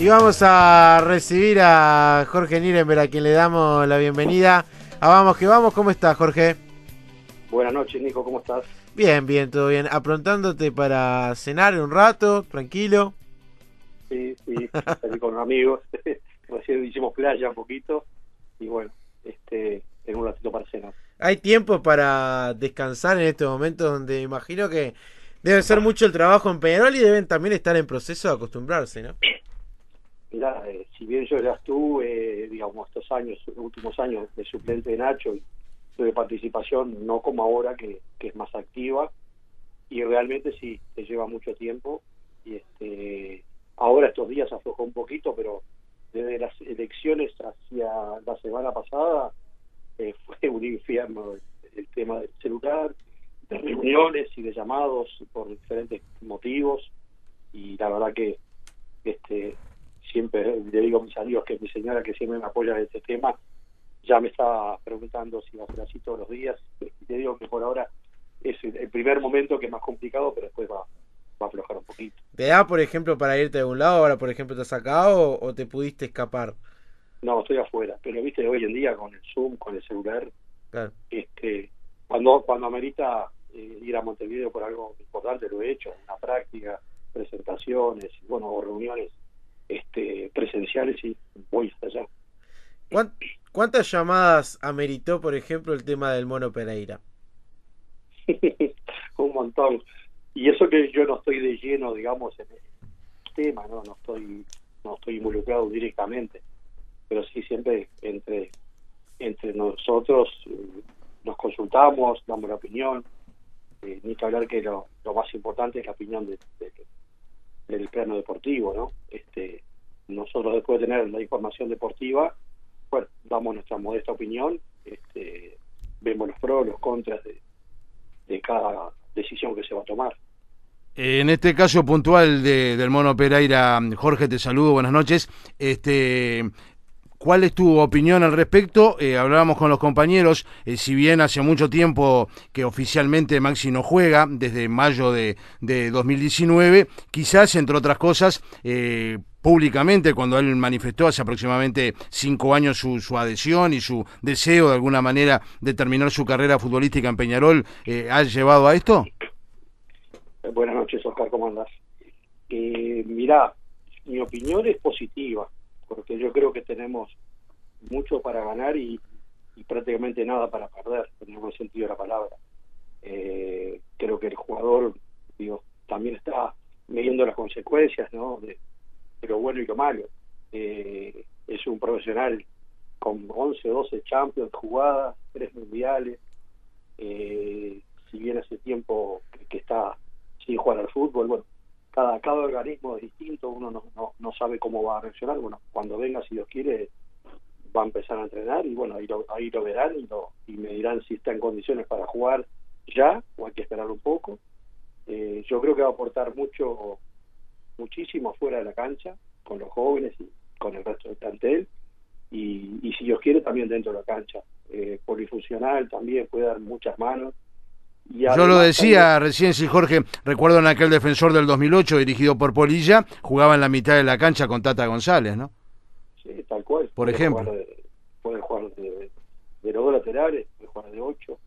Y vamos a recibir a Jorge Nirenberg, a quien le damos la bienvenida. A Vamos que Vamos, ¿cómo estás, Jorge? Buenas noches, Nico, ¿cómo estás? Bien, bien, todo bien. Aprontándote para cenar un rato, tranquilo. Sí, sí, salí con amigos. Recién hicimos playa un poquito y bueno, este, tengo un ratito para cenar. ¿Hay tiempo para descansar en estos momentos donde imagino que debe ser mucho el trabajo en Peñarol y deben también estar en proceso de acostumbrarse, ¿no? Mirá, eh, si bien yo ya estuve, digamos, estos años, últimos años de suplente de Nacho y de participación, no como ahora que, que es más activa, y realmente sí, te lleva mucho tiempo, y este ahora estos días aflojó un poquito, pero desde las elecciones hacia la semana pasada eh, fue un infierno el, el, tema del celular, de reuniones y de llamados por diferentes motivos, y la verdad que este siempre le digo a mis amigos que mi señora que siempre me apoya en este tema ya me está preguntando si va a ser así todos los días y te digo que por ahora es el primer momento que es más complicado pero después va, va a aflojar un poquito ¿te da por ejemplo para irte de un lado ahora por ejemplo te has sacado o, o te pudiste escapar? no estoy afuera pero viste hoy en día con el zoom con el celular claro. este cuando cuando amerita eh, ir a Montevideo por algo importante lo he hecho una práctica presentaciones bueno o reuniones este, presenciales y voy hasta allá. ¿Cuántas llamadas ameritó, por ejemplo, el tema del Mono Pereira? Un montón. Y eso que yo no estoy de lleno, digamos, en el tema, no, no estoy, no estoy involucrado directamente, pero sí siempre entre entre nosotros eh, nos consultamos, damos la opinión, eh, ni que hablar que lo, lo, más importante es la opinión de, de, del plano deportivo, ¿no? Este, nosotros después de tener la información deportiva, bueno, damos nuestra modesta opinión, este, vemos los pros, los contras de, de cada decisión que se va a tomar. En este caso puntual de, del Mono Pereira, Jorge, te saludo, buenas noches. Este, ¿Cuál es tu opinión al respecto? Eh, hablábamos con los compañeros, eh, si bien hace mucho tiempo que oficialmente Maxi no juega, desde mayo de, de 2019, quizás, entre otras cosas, eh, públicamente, cuando él manifestó hace aproximadamente cinco años su, su, adhesión y su deseo de alguna manera de terminar su carrera futbolística en Peñarol, ¿ha llevado a esto? Buenas noches, Oscar, ¿cómo andás? mirá, mi opinión es positiva porque yo creo que tenemos mucho para ganar y, y prácticamente nada para perder, en el buen sentido de la palabra. Eh, creo que el jugador digo, también está midiendo las consecuencias ¿no? de, lo bueno y lo malo. Eh, es un profesional con 11, 12 Champions jugadas, tres mundiales. Eh, si bien hace tiempo que, que está sin jugar al fútbol, bueno, cada, cada organismo es distinto, uno no, no, no, sabe cómo va a reaccionar. Bueno, cuando venga, si Dios quiere, va a empezar a entrenar y bueno, ahí lo, ahí lo verán y, lo, y me dirán si está en condiciones para jugar ya o hay que esperar un poco. Eh, yo creo que va a aportar mucho, muchísimo fuera de la cancha, con los jóvenes y con el resto del plantel. Y, y si Dios quiere, también dentro de la cancha. Eh, polifuncional también puede dar muchas manos. Yo lo decía recién, sí, Jorge, recuerdo en aquel defensor del 2008 dirigido por Polilla, jugaba en la mitad de la cancha con Tata González, ¿no? Sí, tal cual. Por puede ejemplo. Jugar de, puede jugar de, de, los dos laterales, puede jugar de ocho.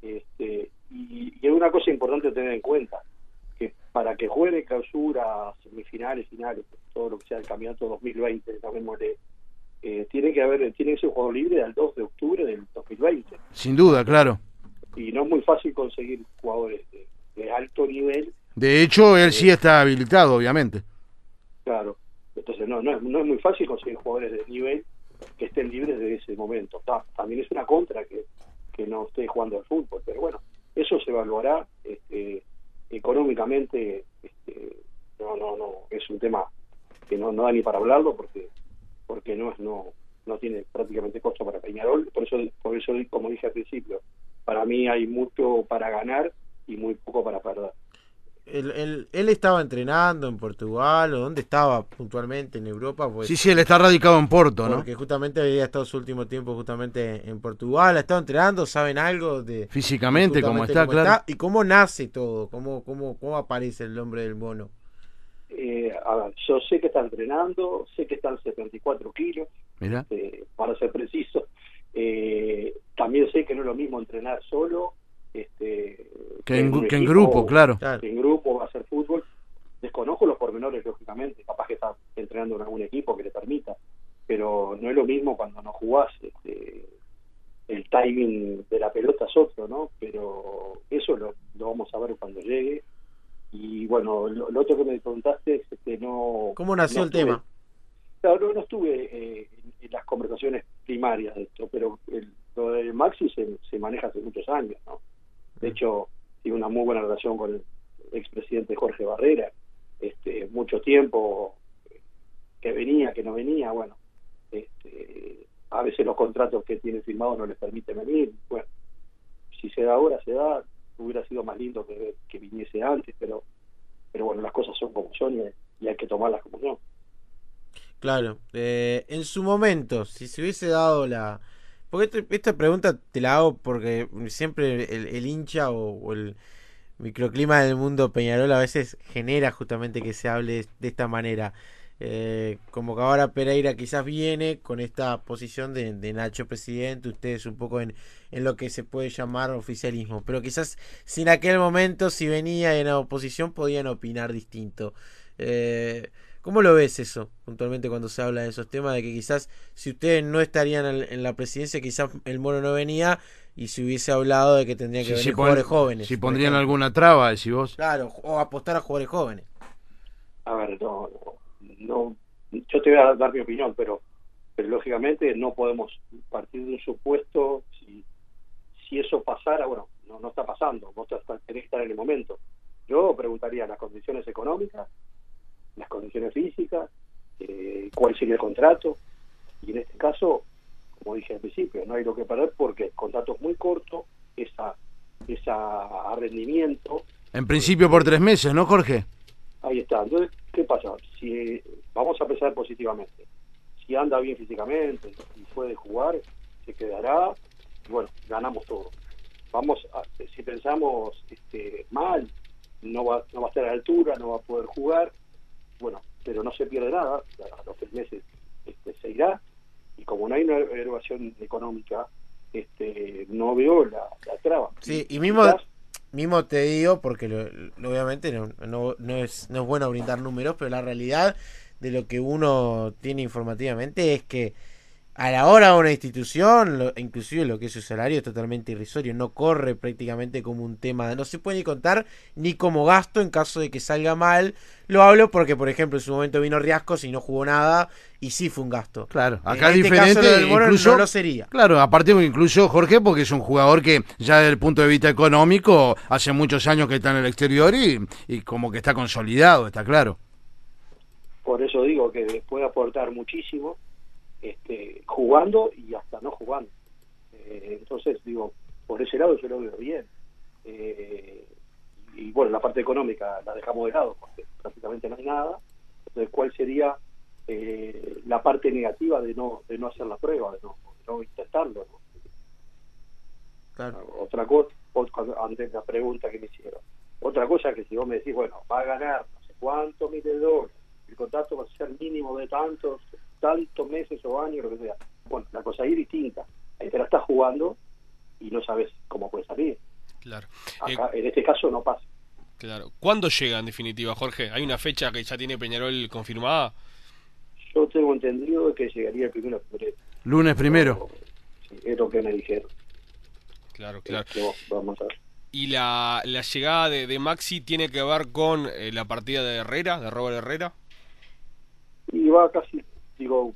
Este, y, y hay una cosa importante a tener en cuenta, que para que juegue clausura, semifinales, finales, todo lo que sea el campeonato 2020, llamémosle, eh, tiene que haber, tiene que ser un juego libre al 2 de octubre del 2020. Sin duda, claro y no es muy fácil conseguir jugadores de, de alto nivel. De hecho, él sí está habilitado, obviamente. Claro, entonces no, no, es, no es muy fácil conseguir jugadores de nivel que estén libres de ese momento. Ta, también es una contra que, que no esté jugando al fútbol, pero bueno, eso se evaluará este, económicamente. Este, no, no, no, es un tema que no, no da ni para hablarlo porque porque no es no no tiene prácticamente costo para Peñarol, por eso por eso como dije al principio, para mí hay mucho para ganar y muy poco para perder. Él, él, él, estaba entrenando en Portugal o dónde estaba puntualmente en Europa pues, sí sí él está radicado en Porto porque ¿no? justamente había estado su último tiempo justamente en Portugal ha estado entrenando saben algo de físicamente cómo está cómo claro está, y cómo nace todo cómo cómo cómo aparece el nombre del mono Eh, a ver, yo sé que está entrenando, sé que está en 74 kilos, Mira. eh, para ser preciso. Eh, también sé que no es lo mismo entrenar solo este, Que en, que grupo, claro. Que en grupo, hacer fútbol. Desconozco los pormenores, lógicamente. Capaz que está entrenando en algún equipo que le permita. Pero no es lo mismo cuando no jugás. Este, el timing de la pelota es otro, ¿no? Pero eso lo, lo vamos a ver cuando llegue. Y bueno, lo, lo otro que me preguntaste es que no. ¿Cómo nació no el estuve- tema? Claro, no, no estuve eh, en, en las conversaciones primarias de esto, pero el, lo de Maxi se, se maneja hace muchos años, ¿no? Hecho, tiene una muy buena relación con el expresidente Jorge Barrera, este, mucho tiempo que venía, que no venía, bueno, este, a veces los contratos que tiene firmados no les permiten venir, bueno, si se da ahora, se da, hubiera sido más lindo que, que viniese antes, pero pero bueno, las cosas son como son y, y hay que tomarlas como son. Claro, eh, en su momento, si se hubiese dado la... Porque este- esta pregunta te la hago porque siempre el, hincha o, el microclima del mundo Peñarol a veces genera justamente que se hable de esta manera. Eh, como que ahora Pereira quizás viene con esta posición de, Nacho presidente, ustedes un poco en, en lo que se puede llamar oficialismo, pero quizás si en aquel momento si venía en la oposición podían opinar distinto. Eh, ¿Cómo lo ves eso puntualmente cuando se habla de esos temas? De que quizás si ustedes no estarían en, la presidencia, quizás el mono no venía y se hubiese hablado de que tendrían que Si, venir si pon- jugadores jóvenes. si pondrían ejemplo. alguna traba, decís vos. Claro, o apostar a jugadores jóvenes. A ver, no, no, no, yo te voy a dar mi opinión, pero, pero lógicamente no podemos partir de un supuesto, si, si eso pasara, bueno, no, no está pasando, vos tenés que estar en el momento. Yo preguntaría las condiciones económicas, las condiciones físicas, eh, cuál sería el contrato, y en este caso, como dije al principio, no hay lo que perder porque el contrato es muy corto, esa, esa a rendimiento, En principio por tres meses, ¿no, Jorge? Ahí está. Entonces, ¿qué pasa? Si vamos a pensar positivamente, si anda bien físicamente y puede jugar, se quedará y bueno, ganamos todo. Vamos, a, si pensamos este, mal, no va, no va a estar a la altura, no va a poder jugar, bueno, pero no se pierde nada, a los tres meses este, se irá y como no hay una evaluación económica, este, no veo la, la traba. Sí, y mismo, Quizás- mismo te digo, porque lo- lo- obviamente no, no, no es, no es bueno brindar números, pero la realidad de lo que uno tiene informativamente es que a la hora de una institución, lo- inclusive lo que es su salario es totalmente irrisorio, no corre prácticamente como un tema, no se puede ni contar ni como gasto en caso de que salga mal. Lo hablo porque, por ejemplo, en su momento vino Riascos y no jugó nada y sí fue un gasto. Claro, acá en es este diferente, caso lo del Mono incluso, no lo sería. claro, aparte incluso Jorge, porque es un jugador que ya desde el punto de vista económico hace muchos años que está en el exterior y, y como que está consolidado, está claro. por eso digo que puede aportar muchísimo este, jugando y hasta no jugando. Eh, entonces, digo, por ese lado yo lo veo bien. Eh, y bueno, la parte económica la dejamos de lado porque prácticamente no hay nada. Entonces, ¿cuál sería eh, la parte negativa de no de no hacer la prueba, de no, de no intentarlo? ¿no? Claro. Otra cosa, antes de la pregunta que me hicieron. Otra cosa que si vos me decís, bueno, va a ganar no sé cuántos miles de dólares, el contrato va a ser mínimo de tantos, tantos meses o años, lo que sea. Bueno, la cosa ahí es distinta. Ahí te la estás jugando y no sabes cómo puede salir. Claro. Acá, en este caso no pasa. Claro. ¿Cuándo llega en definitiva, Jorge? ¿Hay una fecha que ya tiene Peñarol confirmada? Yo tengo entendido que llegaría el primero de febrero. Lunes primero. Sí, es lo que me dijeron. Claro, claro. Que vos- vamos a ver. ¿Y la, la llegada de, de Maxi tiene que ver con eh, la partida de Herrera, de Robert Herrera? y va casi, digo,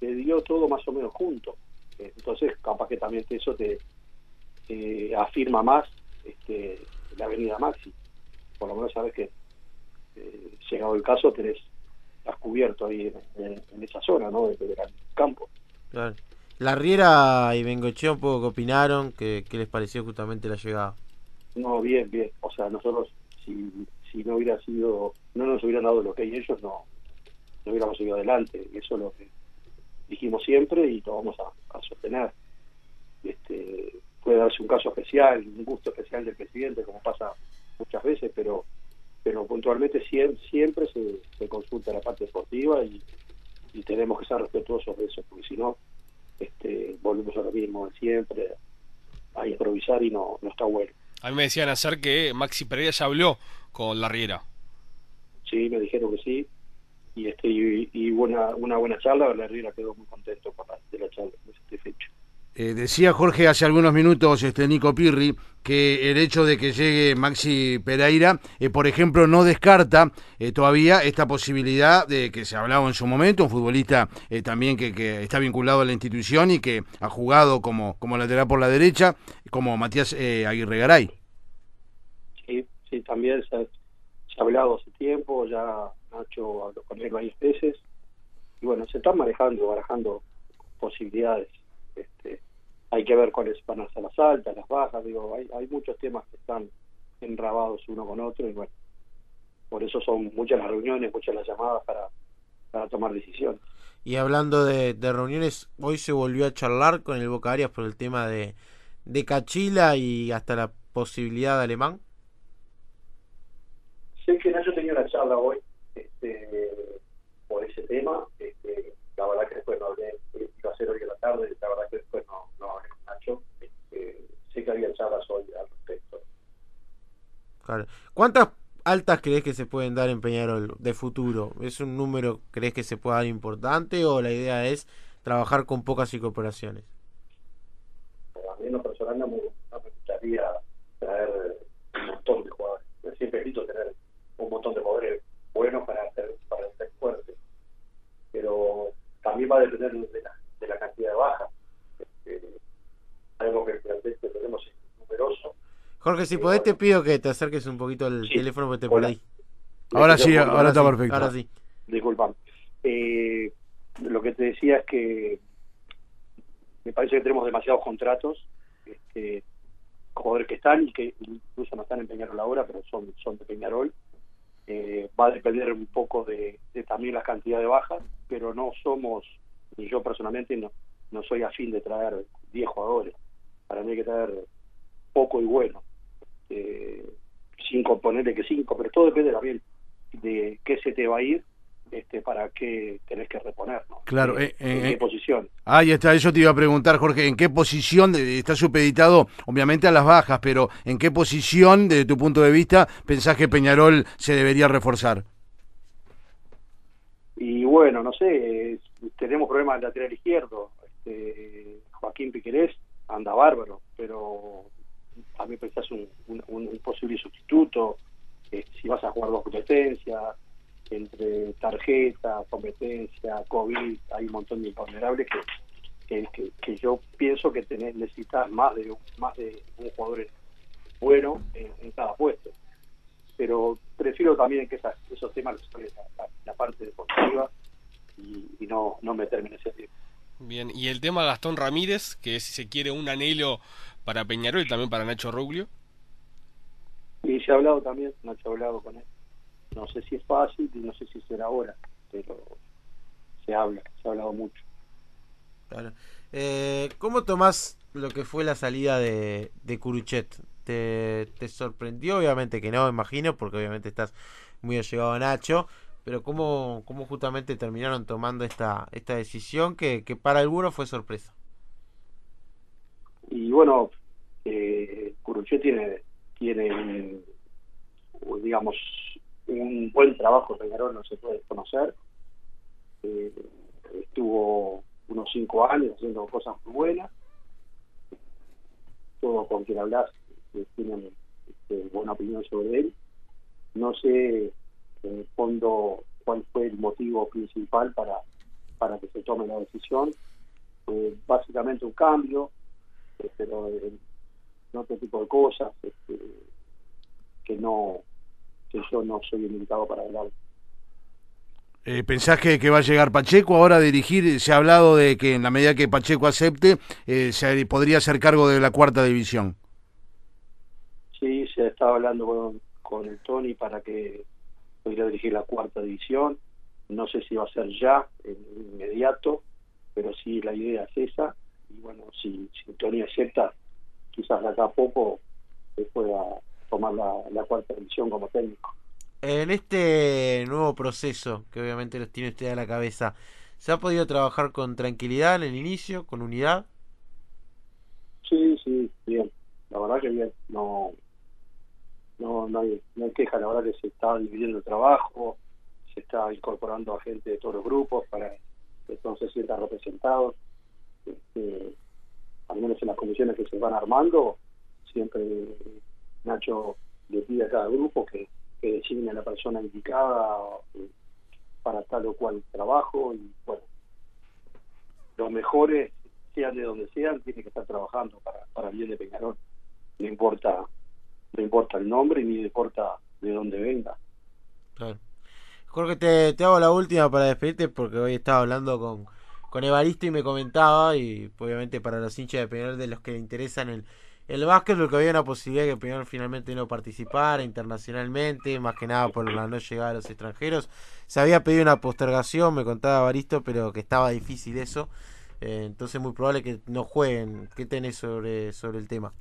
se dio todo más o menos junto. Eh, Entonces, capaz que también eso te, afirma más este, la avenida Maxi. Por lo menos sabes que, eh, llegado el caso, tenés, estás cubierto ahí en, en- en esa zona, ¿no? Del del campo. Claro. La Riera y Bengochea un poco que opinaron, que, que les pareció justamente la llegada. No, bien, bien. O sea, nosotros, si, si no hubiera sido, no nos hubieran dado lo que hay ellos, no, no hubiéramos seguido adelante. Eso es lo que dijimos siempre y lo vamos a, a sostener. Este, puede darse un caso especial, un gusto especial del presidente, como pasa muchas veces, pero pero puntualmente siempre, siempre se, se consulta la parte deportiva y, y tenemos que ser respetuosos de eso, porque si no, este, volvemos a lo mismo de siempre, a improvisar y no, no está bueno. A mí me decían hacer que Maxi Pereira ya habló con la Riera. Sí, me dijeron que sí, y este y, y buena, una buena charla, la Riera quedó muy contento con la, de la charla, muy satisfecho. Eh, decía Jorge hace algunos minutos, este Nico Pirri, que el hecho de que llegue Maxi Pereira, eh, por ejemplo, no descarta eh, todavía esta posibilidad de que se hablaba en su momento, un futbolista eh, también que, que, está vinculado a la institución y que ha jugado como, como lateral por la derecha, como Matías eh, Aguirre Garay. Sí, sí, también se, se, ha hablado hace tiempo, ya Nacho habló con él varias veces, y bueno, se están manejando, barajando posibilidades. Este, hay que ver cuáles van a ser las altas, las bajas, digo, hay, hay muchos temas que están enrabados uno con otro y bueno, por eso son muchas las reuniones, muchas las llamadas para, para tomar decisiones. Y hablando de, de, reuniones, hoy se volvió a charlar con el Boca Arias por el tema de, de Cachila y hasta la posibilidad de Alemán. Sé que Nacho tenía una charla hoy tema, este, la verdad que después no hablé, iba a ser hoy en la tarde, la verdad que después no, no hablé con Nacho, este, sé que había charlas hoy al respecto. Claro. ¿Cuántas altas crees que se pueden dar en Peñarol de futuro? ¿Es un número crees que se pueda dar importante o la idea es trabajar con pocas incorporaciones? A mí en lo personal no me, gustaría traer un montón de jugadores. Yo siempre evito tener un montón de jugadores buenos para ser, para ser fuertes. Pero también va a depender de la, de la cantidad de bajas. Este, algo que el plantel que tenemos es numeroso. Jorge, si podés te pido que te acerques un poquito al Sí. teléfono porque te por ahí. Ahora sí, ahora está sí, perfecto. Ahora sí. Disculpame. Eh, lo que te decía es que me parece que tenemos demasiados contratos, este, jugadores que están y que incluso no están en Peñarol ahora, pero son, son de Peñarol. Eh, va a depender un poco de, de también la cantidad de bajas, pero no somos, ni yo personalmente no, no soy afín de traer 10 jugadores. Para mí hay que traer poco y bueno. Eh, cinco, ponerle que cinco, pero todo depende también de qué se te va a ir este para qué tenés que reponer, ¿no? Claro, Eh, eh, en eh, qué posición. Ahí está, eso te iba a preguntar, Jorge, ¿en qué posición está supeditado, obviamente a las bajas, pero en qué posición, desde tu punto de vista, pensás que Peñarol se debería reforzar? Y bueno, no sé, eh, tenemos problemas del lateral izquierdo. Este, Joaquín Piquerés anda bárbaro, pero a mí pensás un, un, un posible sustituto. eh, si vas a jugar dos competencias, entre tarjeta, competencia, COVID, hay un montón de imponderables que, que, que, yo pienso que tenés, necesitas más de, más de un jugador bueno en, en cada puesto pero prefiero también que esas, esos temas los la parte deportiva y, y no, no meterme en ese tema. Bien, y el tema Gastón Ramírez, que es, si se quiere un anhelo para Peñarol y también para Nacho Ruglio. Y se ha hablado también, Nacho ha hablado con él. No sé si es fácil y no sé si será ahora, pero se habla, se ha hablado mucho. Claro. Eh, ¿Cómo tomás lo que fue la salida de, de Curuchet? ¿Te, ¿Te sorprendió? Obviamente que no, imagino, porque obviamente estás muy allegado a Nacho. Pero ¿cómo, cómo justamente terminaron tomando esta, esta decisión que, que para algunos fue sorpresa? Y bueno, eh, Curuchet tiene, tiene digamos, un buen trabajo Peñarol, no se puede desconocer. Eh, estuvo unos cinco años haciendo cosas muy buenas. Todos con quien hablas tienen este, buena opinión sobre él. No sé en el fondo cuál fue el motivo principal para, para que se tome la decisión. Eh, básicamente un cambio, eh, pero en otro tipo de cosas este, que no que yo no soy el indicado para hablar. Eh, ¿Pensás que, que va a llegar Pacheco ahora a dirigir? Se ha hablado de que en la medida que Pacheco acepte, eh, se podría hacer cargo de la cuarta división. Sí, se estaba hablando con, con el Tony para que pudiera dirigir la cuarta división. No sé si va a ser ya, en inmediato, pero sí la idea es esa. Y bueno, si, si Tony acepta, quizás de acá a poco se pueda tomar la, la cuarta división como técnico. En este nuevo proceso, que obviamente los tiene usted a la cabeza, ¿se ha podido trabajar con tranquilidad en el inicio, con unidad? Sí, sí, bien. La verdad que bien. No, no, hay, no hay queja. La verdad que se está dividiendo el trabajo, se está incorporando a gente de todos los grupos para que todos se sientan representados. Este, al menos en las comisiones que se van armando, siempre Nacho le pide a cada grupo que, que designe a la persona indicada para tal o cual trabajo y bueno, los mejores, sean de donde sean, tienen que estar trabajando para, para bien de Peñarol. No importa, no importa el nombre ni importa de dónde venga. Claro. Jorge, te, te hago la última para despedirte porque hoy estaba hablando con, con Evaristo y me comentaba, y obviamente para los hinchas de Peñarol de los que le interesan el, el básquet, lo que había una posibilidad de que Peñarol finalmente no participara internacionalmente, más que nada por la no llegada de los extranjeros. Se había pedido una postergación, me contaba Evaristo, pero que estaba difícil eso. Eh, entonces muy probable que no jueguen. ¿Qué tenés sobre, sobre el tema?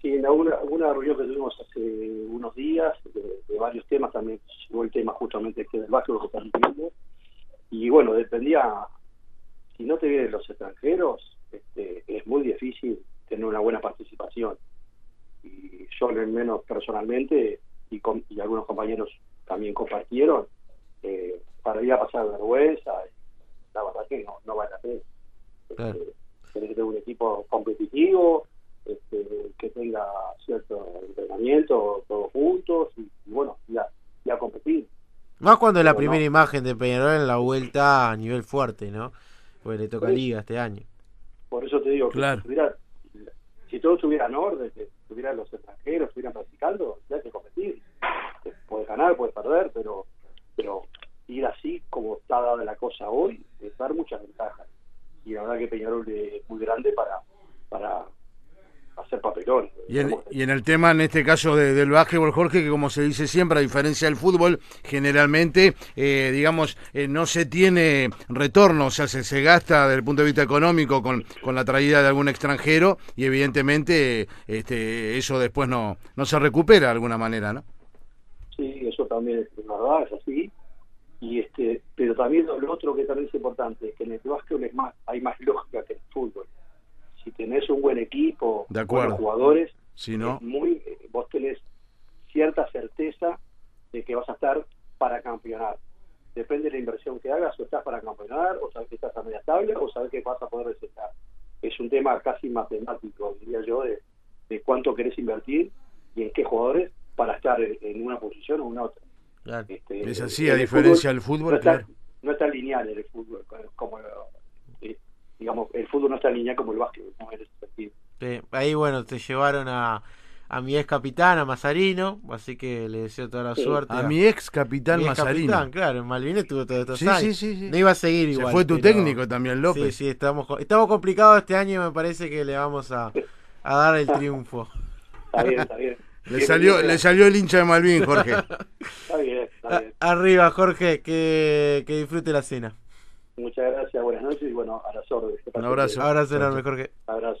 Sí, en alguna, alguna reunión que tuvimos hace unos días, de, de varios temas, también llegó el tema justamente este del básquet, que están viendo. Y bueno, dependía, si no te vienen los extranjeros, este, es muy difícil tener una buena participación. Y yo, al menos personalmente, y, con, y algunos compañeros también compartieron, eh, para ir a pasar vergüenza, la verdad que no, no vale la pena. Claro. Este, tenés que tener un equipo competitivo, este, que tenga cierto entrenamiento todos juntos y, y bueno, ya, ya competir. Más cuando es la primera no. imagen de Peñarol en la vuelta a nivel fuerte, ¿no? Porque le toca Sí. liga este año. Por eso te digo que Claro. si, tuviera- si todos tuvieran orden, que tuvieran los extranjeros, estuvieran practicando, ya hay que competir. Puedes ganar, puedes perder, pero pero ir así como está dada la cosa hoy, es dar muchas ventajas. Y la verdad que Peñarol es muy grande para para hacer papelón. Y en, y en el tema, en este caso de- del básquetbol, Jorge, que como se dice siempre, a diferencia del fútbol, generalmente, eh, digamos, eh, no se tiene retorno, o sea, se, se gasta desde el punto de vista económico con, con la traída de algún extranjero y evidentemente este, eso después no, no se recupera de alguna manera, ¿no? Sí, eso también es verdad, es así. Y este, pero también lo, otro que también es importante es que en el básquet es más, hay más lógica que en el fútbol. Si tenés un buen equipo, De acuerdo. buenos jugadores, Si no, es muy, eh, vos tenés cierta certeza de que vas a estar para campeonar. Depende de la inversión que hagas, o estás para campeonar, o sabes que estás a media tabla, o sabes que vas a poder recetar. Es un tema casi matemático, diría yo, de, de cuánto querés invertir y en qué jugadores para estar en en una posición o en otra. Claro. Este, es así, a diferencia del fútbol, no está, claro. no está lineal en el fútbol, como eh, digamos, el fútbol no está lineal como el básquet, ¿no? en ese sentido. Sí, ahí, bueno, te llevaron a, a mi ex capitán, a Mazarino, así que le deseo toda la Sí. suerte. A mi ex capitán mi ex Mazarino. capitán, claro, en Malvinas tuvo todos estos Sí, años. sí, sí, sí. No iba a seguir Se igual. fue tu pero- técnico también, López. Sí, sí, estamos, estamos complicados este año y me parece que le vamos a, a dar el triunfo. Está bien, está bien. Le Bien, salió, bien, le salió el hincha de Malvin, Jorge. Está bien, está A- bien. arriba, Jorge, que, que disfrute la cena. Muchas gracias, buenas noches y bueno, a las órdenes. Un abrazo. Abrazo enorme. Jorge. Abrazo.